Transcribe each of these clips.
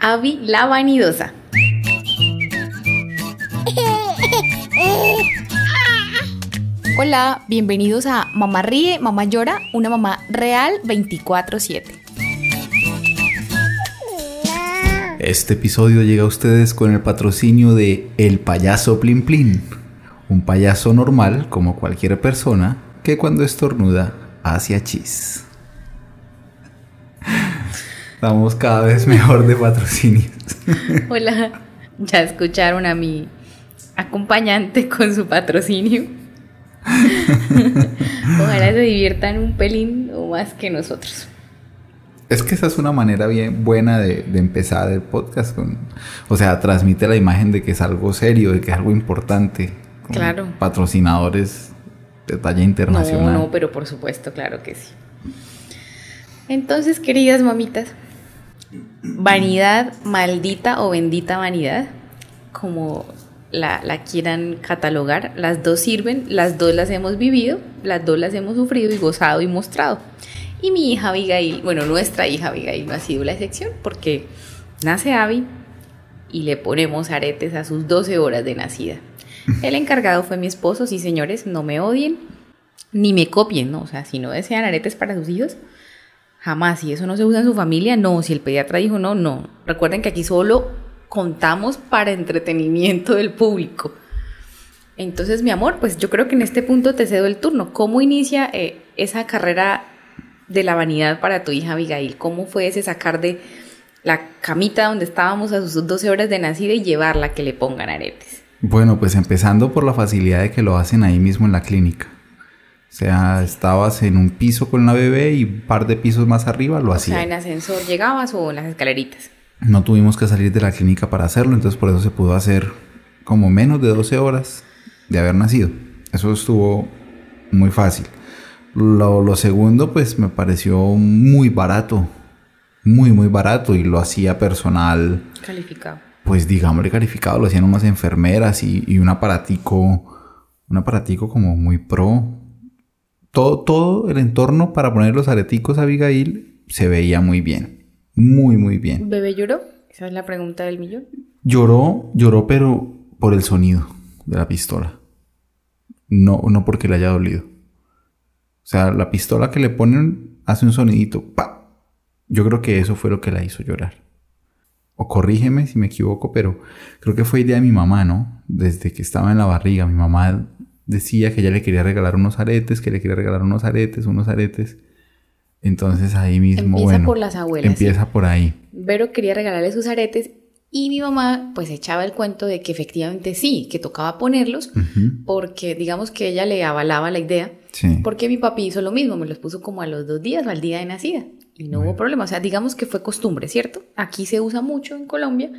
Avi la vanidosa. Hola, bienvenidos a Mamá Ríe, Mamá Llora, una mamá real 24/7. Este episodio llega a ustedes con el patrocinio de El Payaso Plin Plin, un payaso normal como cualquier persona que cuando estornuda hacia chis. Estamos cada vez mejor de patrocinios. Hola, ya escucharon a mi acompañante con su patrocinio. Ojalá se diviertan un pelín o más que nosotros. Es que esa es una manera bien buena de, empezar el podcast. Con, o sea, transmite la imagen de que es algo serio, de que es algo importante. Claro. Patrocinadores de talla internacional. No, no, pero por supuesto, claro que sí. Entonces, queridas mamitas, vanidad, maldita o bendita vanidad, como la, quieran catalogar, las dos sirven, las dos las hemos vivido, las dos las hemos sufrido y gozado y mostrado. Y mi hija Abigail, bueno, nuestra hija Abigail no ha sido la excepción porque nace Abby y le ponemos aretes a sus 12 horas de nacida. El encargado fue mi esposo, sí señores, no me odien, ni me copien, ¿no? O sea, si no desean aretes para sus hijos, jamás. Si eso no se usa en su familia, no. Si el pediatra dijo no, no. Recuerden que aquí solo contamos para entretenimiento del público. Entonces, mi amor, pues yo creo que en este punto te cedo el turno. ¿Cómo inicia eh, esa carrera de la vanidad para tu hija Abigail? ¿Cómo fue ese sacar de la camita donde estábamos a sus 12 horas de nacida y llevarla que le pongan aretes? Bueno, pues empezando por la facilidad de que lo hacen ahí mismo en la clínica. O sea, estabas en un piso con la bebé y un par de pisos más arriba lo hacías. O sea, en ascensor llegabas o en las escaleritas. No tuvimos que salir de la clínica para hacerlo, entonces por eso se pudo hacer como menos de 12 horas de haber nacido. Eso estuvo muy fácil. Lo, segundo, pues me pareció muy barato. Muy, muy barato. Y lo hacía personal. Calificado. Pues digámosle calificado. Lo hacían unas enfermeras y, y un aparatico. Un aparatico como muy pro. Todo, todo el entorno para poner los areticos a Abigail se veía muy bien. Muy, muy bien. ¿Bebé lloró? Esa es la pregunta del millón. Lloró, lloró, pero por el sonido de la pistola. No, no porque le haya dolido. O sea, la pistola que le ponen hace un sonidito. ¡Pa! Yo creo que eso fue lo que la hizo llorar. O corrígeme si me equivoco, pero creo que fue idea de mi mamá, ¿no? Desde que estaba en la barriga, mi mamá decía que ella le quería regalar unos aretes, que le quería regalar unos aretes, unos aretes. Entonces ahí mismo. Empieza por las abuelas. Empieza por ahí. Vero quería regalarle sus aretes y mi mamá pues echaba el cuento de que efectivamente sí, que tocaba ponerlos, porque digamos que ella le avalaba la idea, porque mi papi hizo lo mismo, me los puso como a los dos días o al día de nacida y no hubo problema, o sea, digamos que fue costumbre, ¿cierto? Aquí se usa mucho en Colombia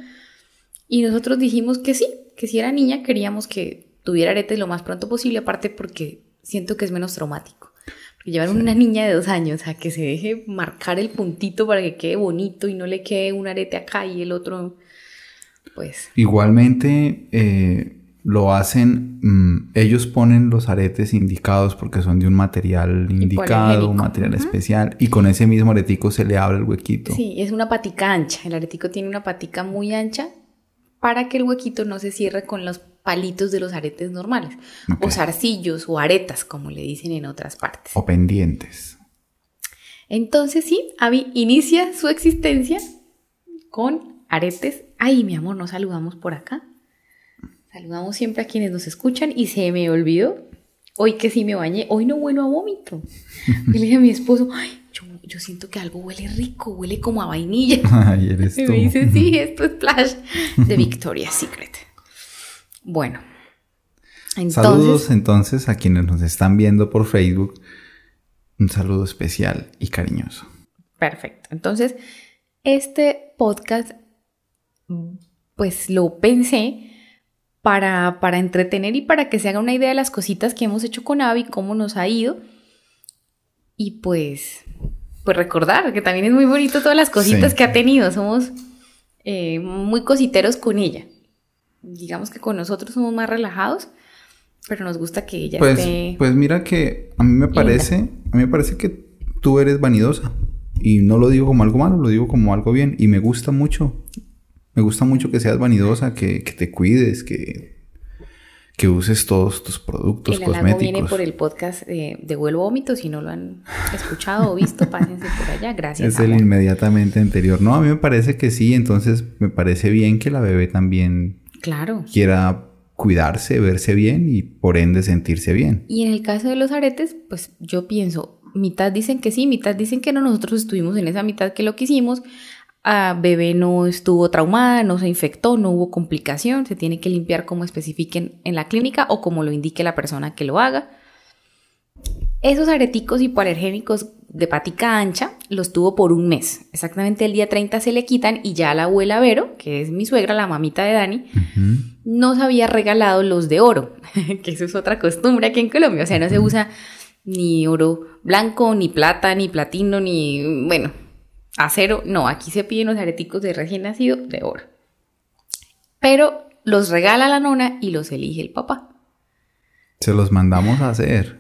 y nosotros dijimos que sí, que si era niña queríamos que tuviera aretes lo más pronto posible, aparte porque siento que es menos traumático. Llevar una niña de dos años a que se deje marcar el puntito para que quede bonito y no le quede un arete acá y el otro, pues. Igualmente eh, lo hacen, mm, ellos ponen los aretes indicados porque son de un material indicado, un material especial, y con ese mismo aretico se le abre el huequito. Sí, es una patica ancha. El aretico tiene una patica muy ancha para que el huequito no se cierre con los palitos de los aretes normales, o zarcillos o aretas, como le dicen en otras partes. O pendientes. Entonces sí, Abby inicia su existencia con aretes. Ay, mi amor, nos saludamos por acá. Saludamos siempre a quienes nos escuchan y se me olvidó. Hoy que sí me bañé, hoy no vuelo a vómito. Y le dije a mi esposo, ay, yo, siento que algo huele rico, huele como a vainilla. Ay, eres y me dice, sí, esto es Splash de Victoria's Secret. Bueno. Saludos entonces a quienes nos están viendo por Facebook. Un saludo especial y cariñoso. Perfecto. Entonces, este podcast, pues lo pensé para, para entretener y para que se haga una idea de las cositas que hemos hecho con Avi, cómo nos ha ido. Y pues, pues recordar que también es muy bonito todas las cositas que ha tenido. Somos eh, muy cositeros con ella digamos que con nosotros somos más relajados, pero nos gusta que ella pues, esté... Pues mira que a mí me parece, a mí me parece que tú eres vanidosa. Y no lo digo como algo malo, lo digo como algo bien. Y me gusta mucho Me gusta mucho que seas vanidosa, que, que te cuides, que, que uses todos tus productos el cosméticos. viene por el podcast de, de Vuelo Vómito. Si no lo han escuchado o visto, pásense por allá. Gracias. Es el amor. inmediatamente anterior. No, a mí me parece que sí. Entonces me parece bien que la bebé también Claro. quiera cuidarse, verse bien y por ende sentirse bien. Y en el caso de los aretes, pues yo pienso, mitad dicen que sí, mitad dicen que no. Nosotros estuvimos en esa mitad que lo que hicimos. A bebé no estuvo traumada, no se infectó, no hubo complicación. Se tiene que limpiar como especifiquen en la clínica o como lo indique la persona que lo haga. Esos areticos hipoalergénicos de patica ancha los tuvo por un mes. Exactamente el día 30 se le quitan y ya la abuela Vero, que es mi suegra, la mamita de Dani, nos había regalado los de oro, que eso es otra costumbre aquí en Colombia. O sea, no se usa ni oro blanco, ni plata, ni platino, ni, bueno, acero. No, aquí se piden los areticos de recién nacido de oro. Pero los regala la nona y los elige el papá. Se los mandamos a hacer.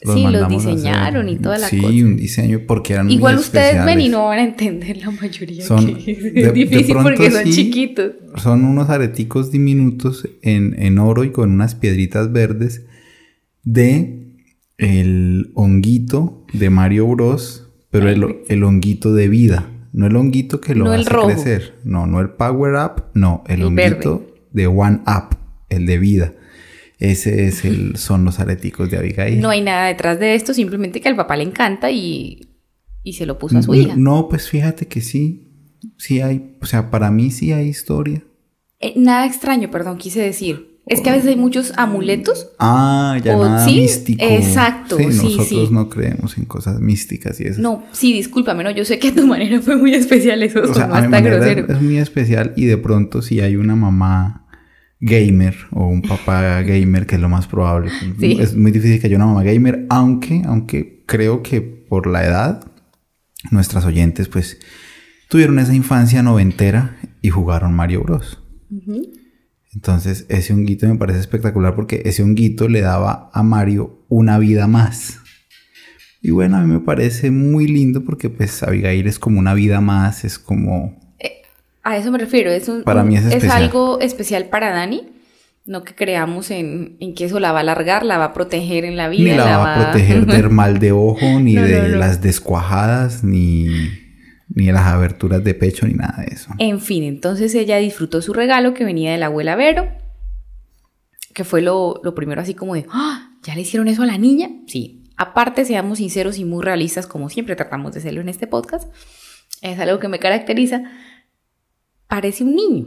Sí, los diseñaron hacer. y toda la sí, cosa. un diseño porque eran muy Igual ustedes ven y no van a entender la mayoría. Son- que es de- difícil pronto porque son sí. chiquitos. Son unos areticos diminutos en, en oro y con unas piedritas verdes de el honguito de Mario Bros. Pero el, el honguito de vida. No el honguito que lo No el hace rojo. crecer. No, no el Power Up. No, el, El honguito de One Up. El de vida. Ese es el, son los areticos de Abigail. No hay nada detrás de esto, simplemente que al papá le encanta y, y se lo puso a su hija. No, pues fíjate que sí. Sí hay. O sea, para mí sí hay historia. Eh, nada extraño, perdón, quise decir. Es que a veces hay muchos amuletos. Ah, ya O- nada sí, místico. exacto, sí, nosotros sí. no creemos en cosas místicas y eso. No, sí, discúlpame, no, yo sé que a tu manera fue muy especial eso, o sea, no a mi está manera grosero. es muy especial y de pronto si hay una mamá gamer o un papá gamer, que es lo más probable. Sí. Es muy difícil que haya una mamá gamer, aunque, aunque creo que por la edad, nuestras oyentes pues tuvieron esa infancia noventera y jugaron Mario Bros. Entonces, ese honguito me parece espectacular porque ese honguito le daba a Mario una vida más. Y bueno, a mí me parece muy lindo porque pues Abigail es como una vida más, es como... A eso me refiero, es, un, Para mí es especial. algo especial para Dani. No que creamos en, en que eso la va a alargar, la va a proteger en la vida. Ni la va a proteger del mal de ojo, ni No, de no, no. las descuajadas, ni, ni de las aberturas de pecho, ni nada de eso. En fin, entonces ella disfrutó su regalo que venía de la abuela Vero, que fue lo, lo primero así como de, ¡Ah! ¿ya le hicieron eso a la niña? Sí. Aparte, seamos sinceros y muy realistas, como siempre tratamos de serlo en este podcast, es algo que me caracteriza, parece un niño.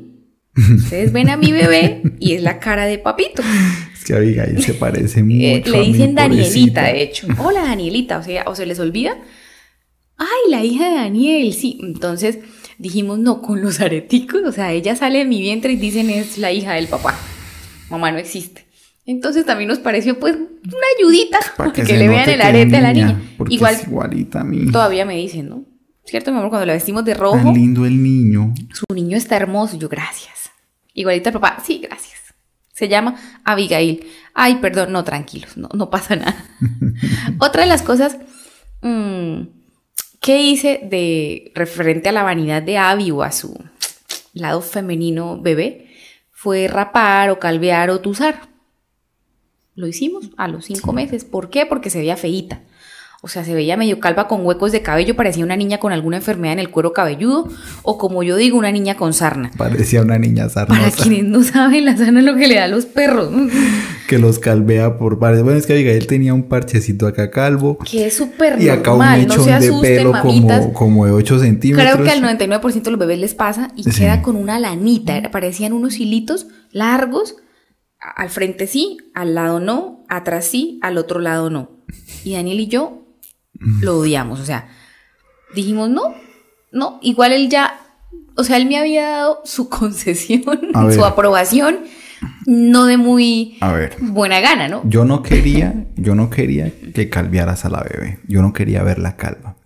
Ustedes ven a mi bebé y es la cara de papito. Es que Abigail se parece mucho. Eh, a le mí, dicen Danielita, pobrecita. de hecho. Hola, Danielita. O sea, o se les olvida. Ay, la hija de Daniel, sí. Entonces dijimos, no, con los areticos. O sea, ella sale de mi vientre y dicen es la hija del papá. Mamá no existe. Entonces también nos pareció, pues, una ayudita Pa' que, se le vean el arete a la niña. porque Igual, es igualita a mí. todavía me dicen, ¿no? ¿Cierto, mi amor? Cuando la vestimos de Tan rojo, lindo el niño. su niño está hermoso. Yo, gracias. Igualita el papá, sí, gracias. Se llama Abigail. Ay, perdón, no, tranquilos, no, no pasa nada. Otra de las cosas mm, que hice de referente a la vanidad de Abby o a su lado femenino bebé fue rapar o calvear o tuzar. Lo hicimos a los cinco meses. ¿Por qué? Porque se veía feíta. O sea, se veía medio calva con huecos de cabello, parecía una niña con alguna enfermedad en el cuero cabelludo, o como yo digo, una niña con sarna. Parecía una niña Para sarnosa quienes no saben, la sarna es lo que le da a los perros. que los calvea por pares. Bueno, es que Abigail tenía un parchecito acá calvo Que es súper y acá un normal, no mechón se de pelo mamitas. como, como de 8 centímetros. Creo que al 99% de los bebés les pasa y Sí. queda con una lanita. Parecían unos hilitos largos. Al frente sí, al lado no, atrás sí, al otro lado no. Y Daniel y yo lo odiamos. O sea, dijimos no, no. Igual él ya, o sea, él me había dado su concesión, su aprobación, no de muy A ver, buena gana, ¿no? yo no quería, yo no quería que calviaras a la bebé. Yo no quería verla calva.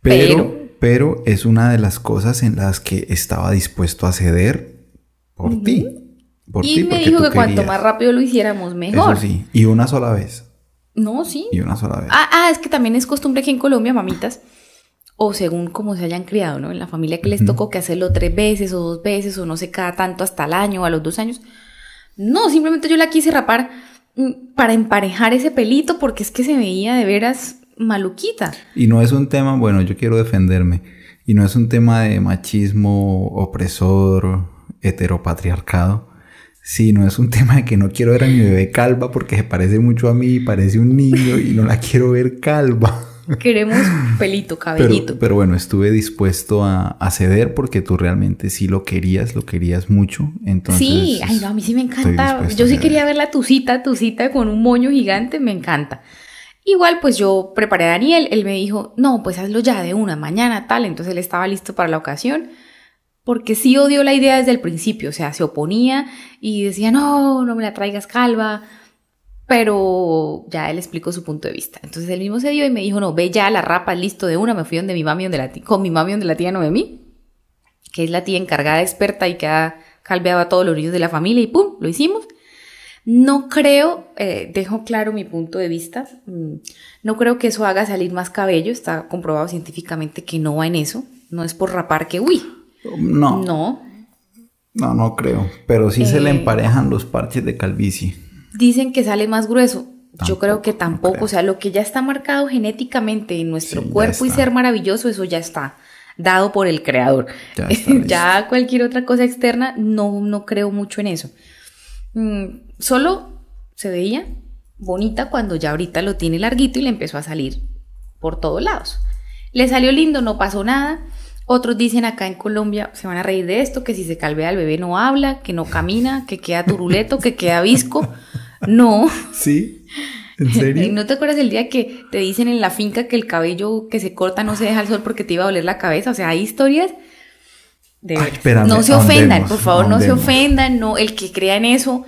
Pero, pero, es una de las cosas en las que estaba dispuesto a ceder por ti. Por Y ti, me porque dijo que cuanto más rápido lo hiciéramos, mejor. Eso sí, y una sola vez. No, sí. Y una sola vez. Ah, ah, es que también es costumbre aquí en Colombia, mamitas, o según cómo se hayan criado, ¿no? En la familia que les tocó que hacerlo tres veces o dos veces o no sé cada tanto hasta el año o a los dos años. No, simplemente yo la quise rapar mm, para emparejar ese pelito porque es que se veía de veras maluquita. Y no es un tema, bueno, yo quiero defenderme, y no es un tema de machismo opresor, heteropatriarcado, sino es un tema de que no quiero ver a mi bebé calva porque se parece mucho a mí, parece un niño y no la quiero ver calva. Queremos pelito, cabellito. Pero, bueno, estuve dispuesto a, ceder porque tú realmente sí lo querías, lo querías mucho. Entonces, sí, ay, no, a mí sí me encanta. Yo sí quería ver la tucita, tucita con un moño gigante, me encanta. Igual, pues yo preparé a Daniel, él me dijo, no, pues hazlo ya de una, mañana tal, entonces él estaba listo para la ocasión, porque sí odió la idea desde el principio, o sea, se oponía y decía, no, no me la traigas calva, pero ya él explicó su punto de vista. Entonces él mismo se dio y me dijo, no, ve ya la rapa, listo de una. Me fui donde mi mami, donde la con mi mami, donde la tía Noemí, que es la tía encargada, experta y que ha calveado a todos los niños de la familia y pum, lo hicimos. No creo, eh, dejo claro mi punto de vista, mm, no creo que eso haga salir más cabello, está comprobado científicamente que no va en eso, no es por rapar que, uy. No. No. No, no creo, pero sí se le eh, emparejan los parches de calvicie dicen que sale más grueso. Yo creo que tampoco, o sea, lo que ya está marcado genéticamente en nuestro cuerpo y ser maravilloso, eso ya está dado por el creador. Ya, cualquier otra cosa externa, no, no creo mucho en eso. Mm, solo se veía bonita cuando ya ahorita lo tiene larguito y le empezó a salir por todos lados. Le salió lindo, no pasó nada. Otros dicen acá en Colombia, se van a reír de esto, que si se calvea el bebé no habla, que no camina, que queda turuleto, que queda visco. No. ¿Sí? ¿En serio? ¿No te acuerdas el día que te dicen en la finca que el cabello que se corta no se deja al sol porque te iba a doler la cabeza? O sea, hay historias de... no se ofendan, por favor, no se ofendan, no, el que crea en eso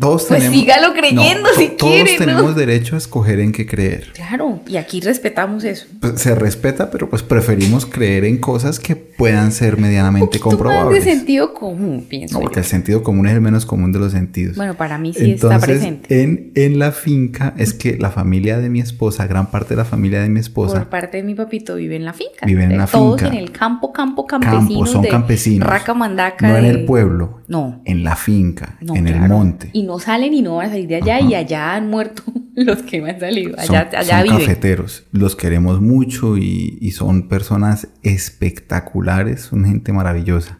todos pues sígalo creyendo si quiere. Todos tenemos derecho a escoger en qué creer. Claro, y aquí respetamos eso. Pues, se respeta, pero pues preferimos creer en cosas que puedan ser medianamente comprobables. de sentido común, pienso. No, porque el sentido común es el menos común de los sentidos. Bueno, para mí sí está presente. En, en la finca es que la familia de mi esposa, gran parte de la familia de mi esposa. Por parte de mi papito vive en la finca. Vive en la todos finca. Todos en el campo, campo, campesino. Campo, son campesinos. Raca Mandaca. No en el pueblo. No. En la finca, en el monte. Y no salen y no van a salir de allá y allá han muerto los que me han salido. Allá, son, allá son cafeteros. Los queremos mucho y, y son personas espectaculares, son gente maravillosa.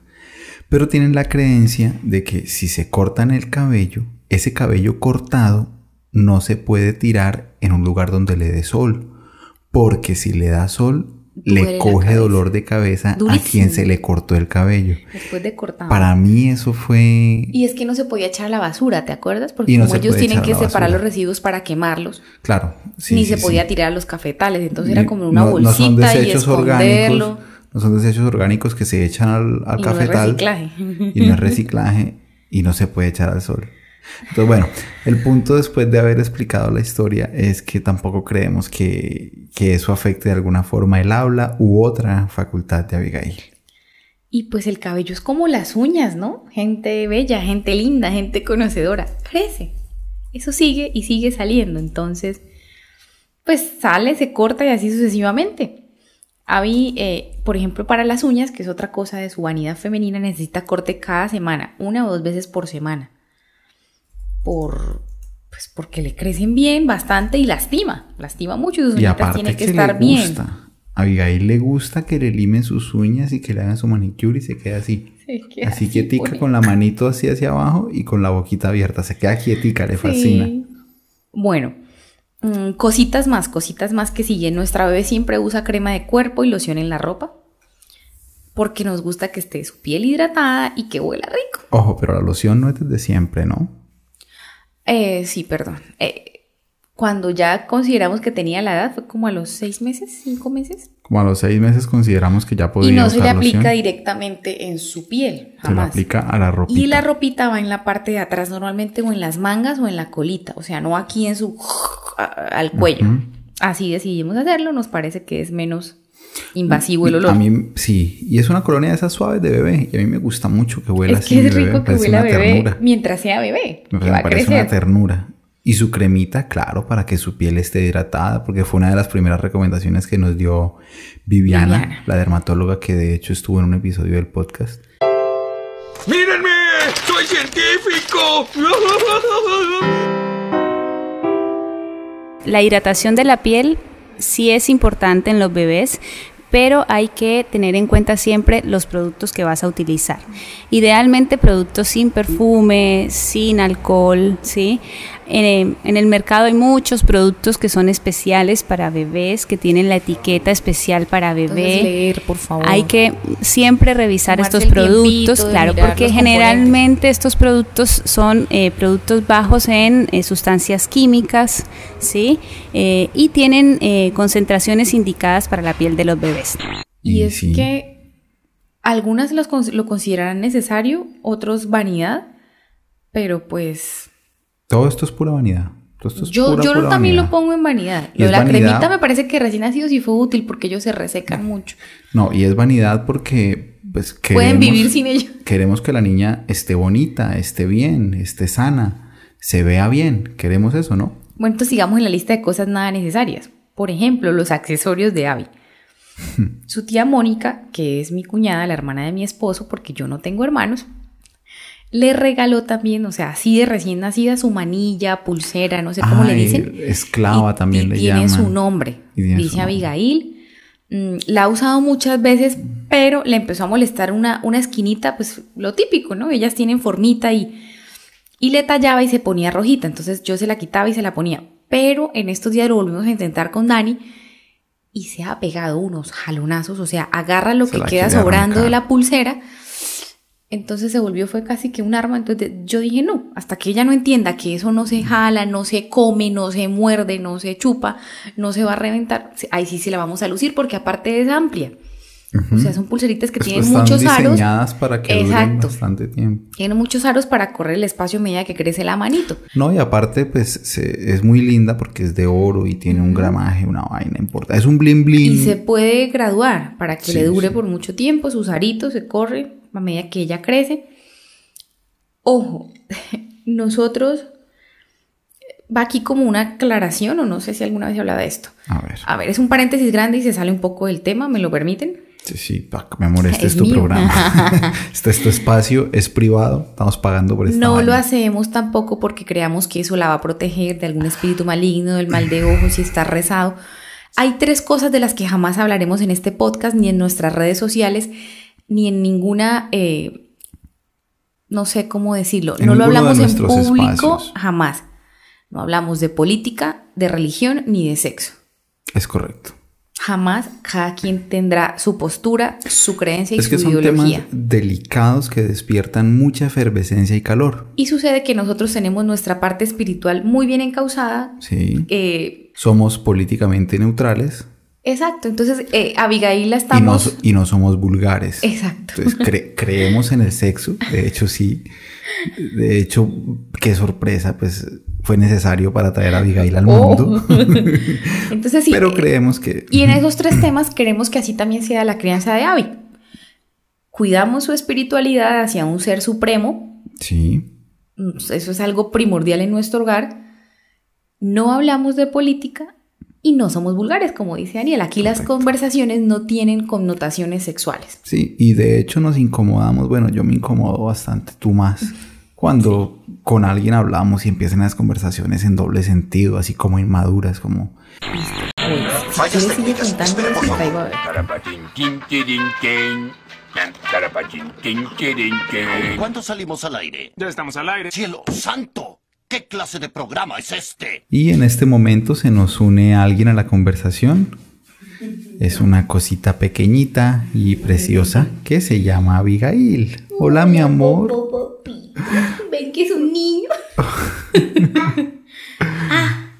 Pero tienen la creencia de que si se cortan el cabello, ese cabello cortado no se puede tirar en un lugar donde le dé sol. Porque si le da sol, le coge dolor de cabeza a quien se le cortó el cabello. Después de cortar. Para mí eso fue... Y es que no se podía echar a la basura, ¿te acuerdas? Porque como ellos tienen que separar los residuos para quemarlos. Claro. Sí, ni se podía tirar a los cafetales. Entonces era como una bolsita y esconderlo. Orgánicos, no son desechos orgánicos que se echan al, al cafetal. No es reciclaje. Y no es reciclaje. y no se puede echar al sol. Entonces, bueno, el punto después de haber explicado la historia es que tampoco creemos que, que eso afecte de alguna forma el habla u otra facultad de Abigail. Y pues el cabello es como las uñas, ¿no? Gente bella, gente linda, gente conocedora. Crece. Eso sigue y sigue saliendo. Entonces, pues sale, se corta y así sucesivamente. Abby, eh, por ejemplo, para las uñas, que es otra cosa de su vanidad femenina, necesita corte cada semana, una o dos veces por semana por pues porque le crecen bien bastante y lastima, lastima mucho y sus uñas tienen que, estar bien. A Abigail le gusta que le limen sus uñas y que le hagan su manicure y se quede así. así, quietica con la manito así hacia abajo y con la boquita abierta. Se queda quietica, le fascina. Bueno, mm, cositas más, cositas más que siguen. Nuestra bebé siempre usa crema de cuerpo y loción en la ropa. Porque nos gusta que esté su piel hidratada y que huela rico. Ojo, pero la loción no es desde siempre, ¿no? Eh, sí, perdón. Eh, cuando ya consideramos que tenía la edad, fue como a los seis meses, cinco meses. Como a los seis meses consideramos que ya podía Y no se le aplica directamente en su piel, Se le aplica a la ropita. Y la ropita va en la parte de atrás normalmente o en las mangas o en la colita, o sea, no aquí en su... al cuello. Así decidimos hacerlo, nos parece que es menos invasivo el olor. A mí sí, y es una colonia de esas suaves de bebé y a mí me gusta mucho que huela es así. Que es rico que huela bebé mientras sea bebé. Me, parece una ternura. Y su cremita, claro, para que su piel esté hidratada, porque fue una de las primeras recomendaciones que nos dio Viviana, Viviana. la dermatóloga que de hecho estuvo en un episodio del podcast. ¡Mírenme! ¡Soy científico! La hidratación de la piel sí es importante en los bebés, pero hay que tener en cuenta siempre los productos que vas a utilizar. Idealmente productos sin perfume, sin alcohol, ¿sí? En, en el mercado hay muchos productos que son especiales para bebés, que tienen la etiqueta especial para Entonces, bebé. leer, por favor. Hay que siempre revisar Tomarse estos productos, claro, porque generalmente estos productos son eh, productos bajos en eh, sustancias químicas, ¿sí? Eh, y tienen eh, concentraciones indicadas para la piel de los bebés. Y, Y es sí. que algunas los lo considerarán necesario, otros vanidad, pero pues Todo esto es pura vanidad. Todo esto es yo, pura, yo pura también vanidad. lo pongo en vanidad. Lo de la vanidad. cremita me parece que recién nacido sí fue útil porque ellos se resecan mucho. No, y es vanidad porque pues, Pueden queremos- vivir sin ello. Queremos que la niña esté bonita, esté bien, esté sana, se vea bien. Queremos eso, ¿no? Bueno, entonces sigamos en la lista de cosas nada necesarias. Por ejemplo, los accesorios de Abby. Su tía Mónica, que es mi cuñada, la hermana de mi esposo, porque yo no tengo hermanos, le regaló también, o sea, así de recién nacida, su manilla, pulsera, no sé cómo le dicen. Esclava Y- también y le tiene llaman. su nombre. Y tiene Dice su nombre. Abigail. Mm, La ha usado muchas veces, pero le empezó a molestar una, una esquinita, pues lo típico, ¿no? Ellas tienen formita y, y le tallaba y se ponía rojita. Entonces yo se la quitaba y se la ponía. Pero en estos días lo volvimos a intentar con Dani y se ha pegado unos jalonazos. O sea, agarra lo Se que queda sobrando de la pulsera. Entonces se volvió, fue casi que un arma. Entonces yo dije, no, hasta que ella no entienda que eso no se jala, no se come, no se muerde, no se chupa, no se va a reventar, ahí sí se la vamos a lucir porque aparte es amplia. O sea, son pulseritas que Pues, tienen están muchos aros. diseñadas para que duren bastante tiempo. Tienen muchos aros para correr el espacio a medida que crece la manito. No, y aparte, pues se- es muy linda porque es de oro y tiene un gramaje, una vaina importante. Es un blin blin. Y se puede graduar para que Sí, le dure sí. por mucho tiempo. Sus aritos se corre a medida que ella crece. Ojo, nosotros. Va aquí como una aclaración, o no sé si alguna vez he hablado de esto. A ver. A ver, es un paréntesis grande y se sale un poco del tema, ¿me lo permiten? Sí, sí, mi amor, este es, Es tu mío. programa. este es tu espacio, es privado, estamos pagando por esta No lo vaina. hacemos tampoco porque creamos que eso la va a proteger de algún espíritu maligno, del mal de ojo, si está rezado. Hay tres cosas de las que jamás hablaremos en este podcast, ni en nuestras redes sociales, ni en ninguna, eh, no sé cómo decirlo, En no lo hablamos en público espacios. jamás. No hablamos de política, de religión, ni de sexo. Es correcto. Jamás cada quien tendrá su postura, su creencia y Es que su son ideología. temas delicados que despiertan mucha efervescencia y calor. Y sucede que nosotros tenemos nuestra parte espiritual muy bien encausada. Sí. eh, Somos políticamente neutrales exacto, entonces eh, Abigail la y no, estamos... y no somos vulgares. Exacto. Entonces cre- creemos en el sexo, de hecho sí. De hecho, qué sorpresa, pues fue necesario para traer a Abigail al Oh. mundo. Entonces sí. Pero eh, creemos que... Y en esos tres temas queremos que así también sea la crianza de Abby. Cuidamos su espiritualidad hacia un ser supremo. Sí. mm, Eso es algo primordial en nuestro hogar. No hablamos de política y no somos vulgares, como dice Daniel. Aquí las conversaciones no tienen connotaciones sexuales. Sí, y de hecho nos incomodamos, bueno, yo me incomodo bastante, tú más, cuando con alguien hablamos y empiezan las conversaciones en doble sentido, así como inmaduras, como... Pues, sigue contando traigo a ver. ¿Cuándo salimos al aire? Ya estamos al aire. ¡Cielo santo! ¿Qué clase de programa es este? Y en este momento se nos une alguien a la conversación. Es una cosita pequeñita y preciosa que se llama Abigail. Hola, mi amor. Ven que es un niño. Ah.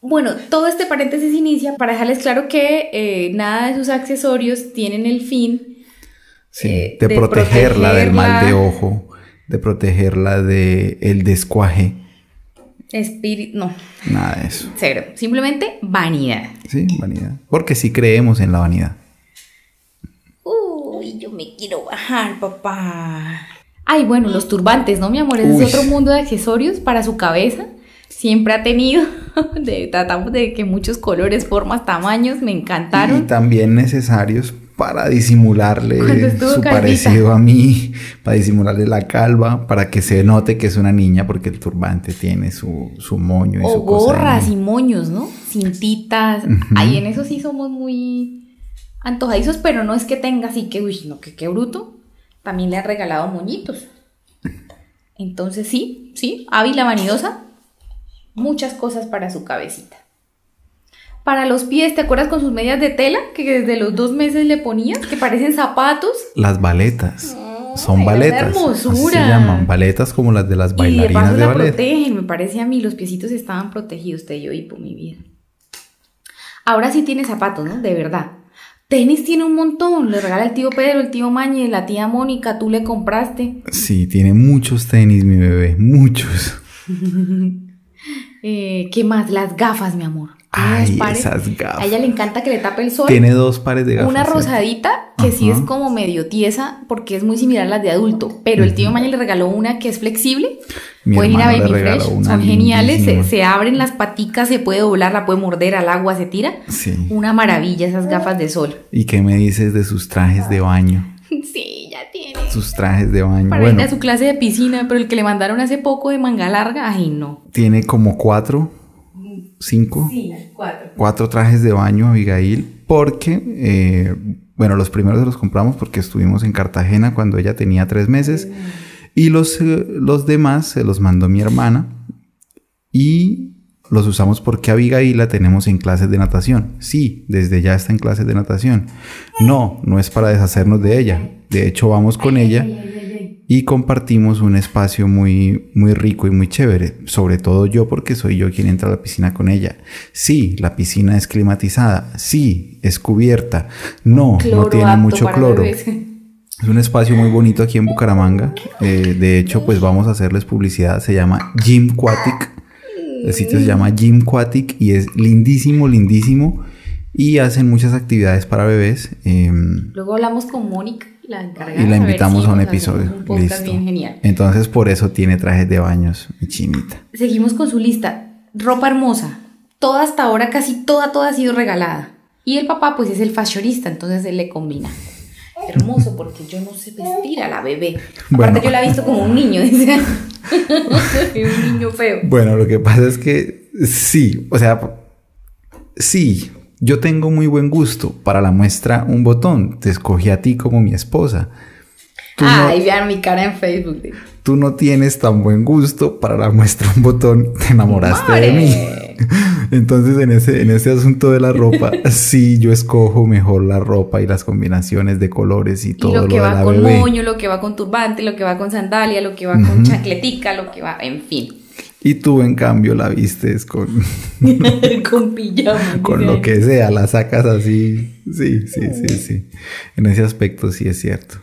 Bueno, todo este paréntesis inicia para dejarles claro que eh, nada de sus accesorios tienen el fin Sí, eh, de, de protegerla del mal de protegerla. ojo, de protegerla de el descuaje, espíritu, no, nada de eso. cero, simplemente vanidad. Sí, vanidad. Porque sí creemos en la vanidad. Uy, yo me quiero bajar, papá. Ay, bueno, los turbantes, ¿no, mi amor? Ese es otro mundo de accesorios para su cabeza. siempre ha tenido. De- tratamos de que muchos colores, formas, tamaños me Y encantaron. también necesarios para disimularle su calvita. parecido a mí, para disimularle la calva, para que se note que es una niña, porque el turbante tiene su, su moño y O su cosa gorras y moños, ¿no? Cintitas. Ahí en eso sí somos muy antojadizos, pero no es que tenga así que, uy, no, que qué bruto. También le han regalado moñitos. Entonces sí, sí, Ávila vanidosa, muchas cosas para su cabecita. Para los pies, ¿te acuerdas con sus medias de tela que desde los dos meses le ponías? Que parecen zapatos. Las baletas. Son baletas. Así se hermosura. llaman. Baletas como las de las Y de bailarinas paso de, la ballet. protegen, me parece a mí, los piecitos estaban protegidos, te yo hipo, mi vida. Ahora sí tiene zapatos, ¿no? De verdad. Tenis tiene un montón, le regala el tío Pedro, el tío Mañe, la tía Mónica, tú le compraste. Sí, tiene muchos tenis, mi bebé. Muchos. Eh, ¿Qué más? Las gafas, mi amor. Ay, pares. esas gafas. A ella le encanta que le tape el sol. Tiene dos pares de gafas. Una ¿sí? rosadita que sí es como medio tiesa porque es muy similar a las de adulto, pero el tío Maña le regaló una que es flexible. Mi Pueden ir a Baby Fresh, son geniales, se, se abren las paticas, se puede doblar, la puede morder al agua, se tira. Sí. Una maravilla esas gafas de sol. ¿Y qué me dices de sus trajes de baño? Sí, ya tiene. Sus trajes de baño. Para bueno, ir a su clase de piscina, pero el que le mandaron hace poco de manga larga, ay no. tiene como cuatro, cinco, Sí, cuatro. cuatro trajes de baño, Abigail, porque, eh, bueno, los primeros los compramos porque estuvimos en Cartagena cuando ella tenía tres meses y los, eh, los demás se los mandó mi hermana y los usamos porque Abigail la tenemos en clases de natación. Sí, desde ya está en clases de natación. No, no es para deshacernos de ella. De hecho, vamos con ella y compartimos un espacio muy, muy rico y muy chévere. Sobre todo yo porque soy yo quien entra a la piscina con ella. Sí, la piscina es climatizada. Sí, es cubierta. No, no tiene mucho cloro. Es un espacio muy bonito aquí en Bucaramanga. Eh, de hecho, pues vamos a hacerles publicidad. Se llama Gym Aquatic. El sitio se llama Gym Aquatic y es lindísimo, lindísimo. Y hacen muchas actividades para bebés. em, Luego hablamos con Mónica, la encargada. y la a invitamos si a un episodio. Un Listo. bien genial. Entonces, por eso tiene trajes de baños, mi chinita. Seguimos con su lista. Ropa hermosa. Toda hasta ahora, casi toda, toda ha sido regalada. Y el papá, pues es el fashionista, entonces él le combina. Hermoso, porque yo no sé vestir a la bebé. Bueno. Aparte, yo la he visto como un niño. un niño feo. Bueno, lo que pasa es que sí, o sea, sí, yo tengo muy buen gusto. Para la muestra, un botón. Te escogí a ti como mi esposa. Tú, Ay, no, vean mi cara en Facebook. tú no tienes tan buen gusto. Para la muestra, un botón. Te enamoraste de mí. Entonces, en ese, en ese asunto de la ropa, sí, yo escojo mejor la ropa y las combinaciones de colores y Y todo lo lo, que de va la con bebé. moño, lo que va con turbante, lo que va con sandalia, lo que va con chancletica, lo que va, en fin. Y tú, en cambio, la vistes con, con pijama. con lo que sea, la sacas así. Sí, sí, sí, sí. En ese aspecto sí es cierto.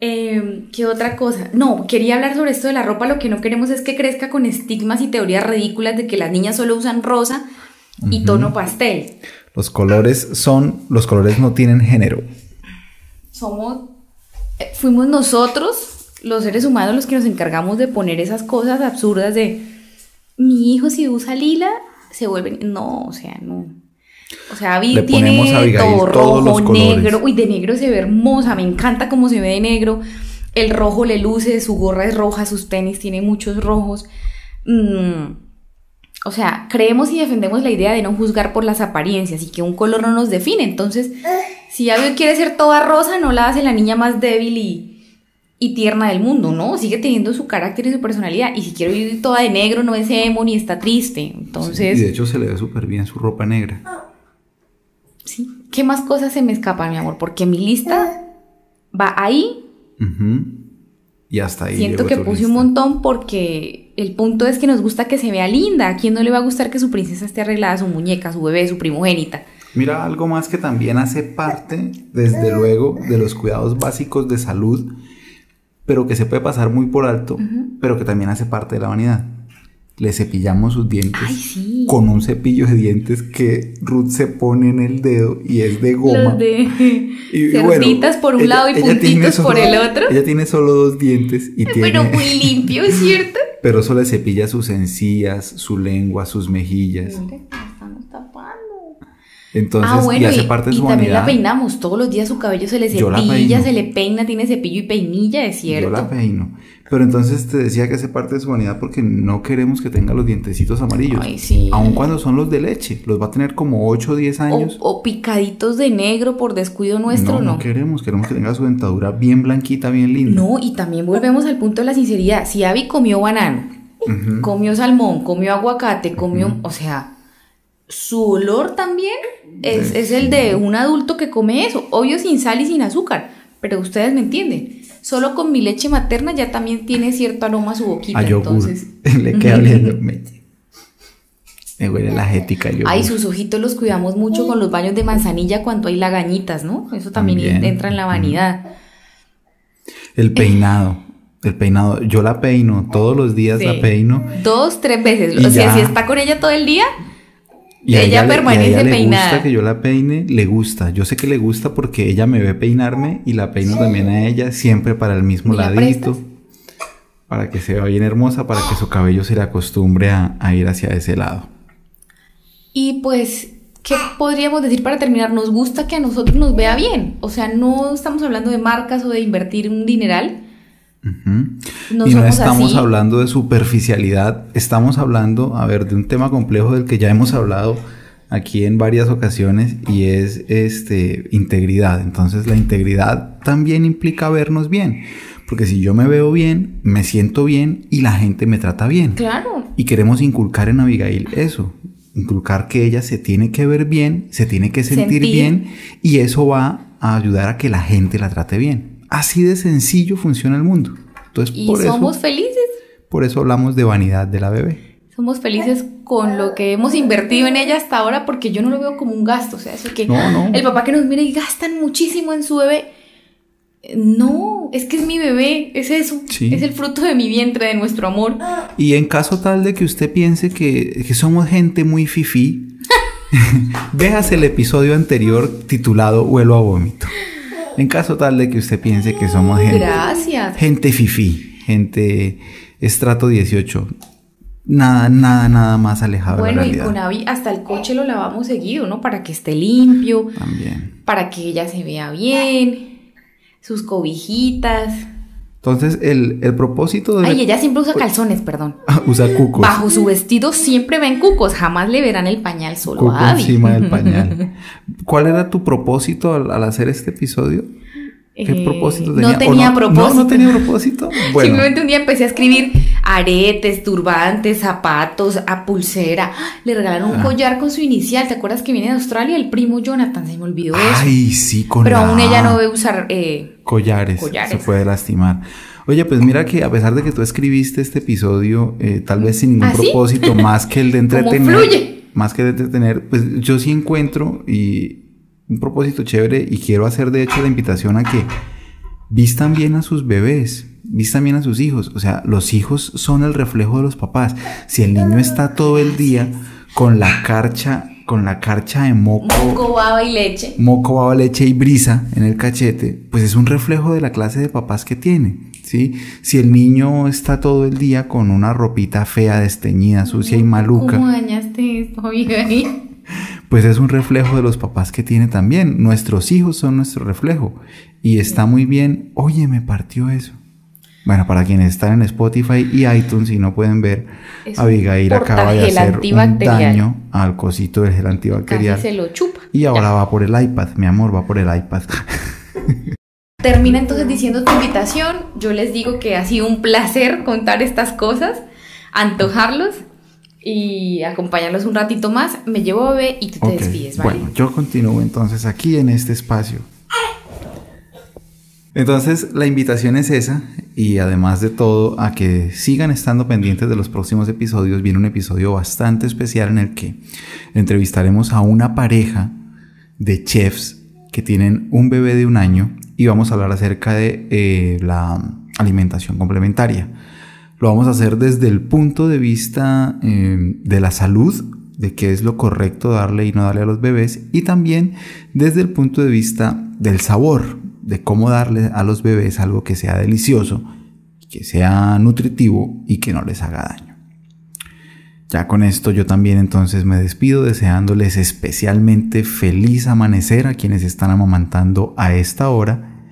Eh, ¿Qué otra cosa? No, quería hablar sobre esto de la ropa. Lo que no queremos es que crezca con estigmas y teorías ridículas de que las niñas solo usan rosa y tono pastel. Los colores son, los colores no tienen género. Somos, eh, fuimos nosotros, los seres humanos, los que nos encargamos de poner esas cosas absurdas de mi hijo si usa lila se vuelve, no, o sea, no. O sea, Abby Le tiene a Abigail todo rojo, negro. Uy, de negro se ve hermosa, me encanta cómo se ve de negro. El rojo le luce, su gorra es roja, sus tenis tiene muchos rojos. Mm, O sea, creemos y defendemos la idea de no juzgar por las apariencias y que un color no nos define. Entonces, si Abby quiere ser toda rosa, no la hace la niña más débil y, y tierna del mundo, ¿no? Sigue teniendo su carácter y su personalidad. Y si quiere ir toda de negro, no es emo ni está triste. Entonces... Y de hecho se le ve súper bien su ropa negra. Sí. ¿Qué más cosas se me escapan, mi amor? Porque mi lista va ahí. Y hasta ahí. Siento que puse lista. un montón porque el punto es que nos gusta que se vea linda. ¿A quién no le va a gustar que su princesa esté arreglada, su muñeca, su bebé, su primogénita? Mira, algo más que también hace parte, desde luego, de los cuidados básicos de salud, pero que se puede pasar muy por alto, pero que también hace parte de la vanidad. Le cepillamos sus dientes Ay, sí. con un cepillo de dientes que Ruth se pone en el dedo y es de goma. De Y- y bueno, cerditas por un ella- lado y puntitos por el otro. Ella tiene solo dos dientes y tiene... Pero muy limpio, ¿cierto? Pero eso le cepilla sus encías, su lengua, sus mejillas. Entonces, ah, bueno, y hace y, parte de y su también la vanidad. peinamos todos los días, su cabello se le la cepilla, se le peina, tiene cepillo y peinilla, es cierto. Yo la peino. Pero entonces te decía que hace parte de su vanidad porque no queremos que tenga los dientecitos amarillos. Ay, sí. Aun cuando son los de leche. Los va a tener como 8 o 10 o, años. o picaditos de negro por descuido nuestro, no, no. no queremos. Queremos que tenga su dentadura bien blanquita, bien linda. No, y también volvemos al punto de la sinceridad. Si Abby comió banano, comió salmón, comió aguacate, comió, o sea, su olor también es, es el de un adulto que come eso, obvio sin sal y sin azúcar, pero ustedes me entienden. Solo con mi leche materna ya también tiene cierto aroma a su boquita, A yogur. entonces. Le queda oliendo. Me, me huele la yogur. Ay, sus ojitos los cuidamos mucho con los baños de manzanilla cuando hay lagañitas, ¿no? Eso también, También. entra en la vanidad. El peinado. El peinado. Yo la peino. Todos los días Sí. la peino. Dos, tres veces. O sea, ya. si está con ella todo el día, Y a Ella le- y a permanece ella le gusta que yo la peine, le gusta. Yo sé que le gusta porque ella me ve peinarme y la peino también a ella, siempre para el mismo ¿Me la ladito. prestas? Para que se vea bien hermosa, para que su cabello se le acostumbre a, a ir hacia ese lado. Y pues, ¿qué podríamos decir para terminar? Nos gusta que a nosotros nos vea bien. O sea, no estamos hablando de marcas o de invertir un dineral. No y no estamos así. hablando de superficialidad, estamos hablando, a ver, de un tema complejo del que ya hemos hablado aquí en varias ocasiones y es este integridad. Entonces, la integridad también implica vernos bien, porque si yo me veo bien, me siento bien y la gente me trata bien. Claro. Y queremos inculcar en Abigail eso, inculcar que ella se tiene que ver bien, se tiene que sentir, Sentir. bien y eso va a ayudar a que la gente la trate bien. Así de sencillo funciona el mundo. Entonces, Y por somos eso, felices. por eso hablamos de vanidad de la bebé. Somos felices con lo que hemos invertido en ella hasta ahora porque yo no lo veo como un gasto. O sea, eso que No, no. el papá que nos mira y gastan muchísimo en su bebé. No, es que es mi bebé, es eso. Sí. Es el fruto de mi vientre, de nuestro amor. Y en caso tal de que usted piense que, que somos gente muy fifí, veas el episodio anterior titulado Huelo a vómito. En caso tal de que usted piense que somos gente, Gracias. gente fifí, gente estrato 18, nada, nada, nada más alejado Bueno, de y la con realidad. Abby hasta el coche lo lavamos seguido, ¿no? Para que esté limpio, También. para que ella se vea bien, sus cobijitas. Entonces, el, el propósito de... Ay, ella siempre usa calzones, perdón. usa cucos. Bajo su vestido siempre ven cucos, jamás le verán el pañal solo Cuco a Abby. encima del pañal. ¿Cuál era tu propósito al, al hacer este episodio? ¿Qué Eh, propósito no tenía? ¿O tenía No, propósito. no tenía propósito. Bueno, Simplemente un día empecé a escribir aretes, turbantes, zapatos, a pulsera. Le regalaron un Ah. collar con su inicial. ¿Te acuerdas que viene de Australia? El primo Jonathan, se me olvidó eso. ay, sí, con Pero la aún ella no ve usar eh, collares, Collares. Se puede lastimar. Oye, pues mira que a pesar de que tú escribiste este episodio, eh, tal vez sin ningún ¿Ah, sí? propósito más que el de ¿Cómo entretener, fluye? más que de entretener, pues yo sí encuentro y un propósito chévere y quiero hacer de hecho la invitación a que vistan bien a sus bebés, vistan bien a sus hijos. O sea, los hijos son el reflejo de los papás. Si el niño está todo el día con la carcha, con la carcha de moco, moco, baba y leche. moco, baba, leche y brisa en el cachete, pues es un reflejo de la clase de papás que tiene. ¿sí? Si el niño está todo el día con una ropita fea, desteñida, sucia y maluca, ¿Cómo dañaste esto, pues es un reflejo de los papás que tiene también. Nuestros hijos son nuestro reflejo. Y está muy bien. Oye, me partió eso. Bueno, para quienes están en Spotify y iTunes y no pueden ver, Es Abigail acaba de hacer un daño al cosito del gel antibacterial. Casi se lo chupa. Y ahora va por el iPad, mi amor, va por el iPad. Termina entonces diciendo tu invitación. Yo les digo que ha sido un placer contar estas cosas, antojarlos y acompañarlos un ratito más. Me llevo a bebé y tú te despides, ¿vale? Bueno, yo continúo entonces aquí en este espacio. Entonces, la invitación es esa y además de todo a que sigan estando pendientes de los próximos episodios. Viene un episodio bastante especial en el que entrevistaremos a una pareja de chefs que tienen un bebé de un año y vamos a hablar acerca de eh, la alimentación complementaria. Lo vamos a hacer desde el punto de vista eh, de la salud, de qué es lo correcto darle y no darle a los bebés, y también desde el punto de vista del sabor, de cómo darle a los bebés algo que sea delicioso, que sea nutritivo y que no les haga daño. Ya con esto yo también entonces me despido deseándoles especialmente feliz amanecer a quienes están amamantando a esta hora,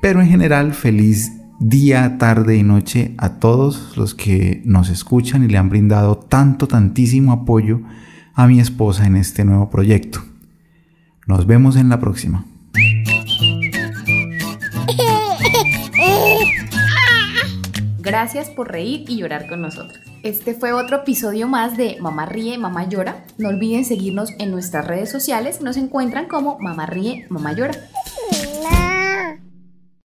pero en general feliz día, tarde y noche a todos los que nos escuchan y le han brindado tanto, tantísimo apoyo a mi esposa en este nuevo proyecto. Nos vemos en la próxima. Gracias por reír y llorar con nosotros. Este fue otro episodio más de Mamá Ríe, Mamá Llora. No olviden seguirnos en nuestras redes sociales. Nos encuentran como Mamá Ríe, Mamá Llora.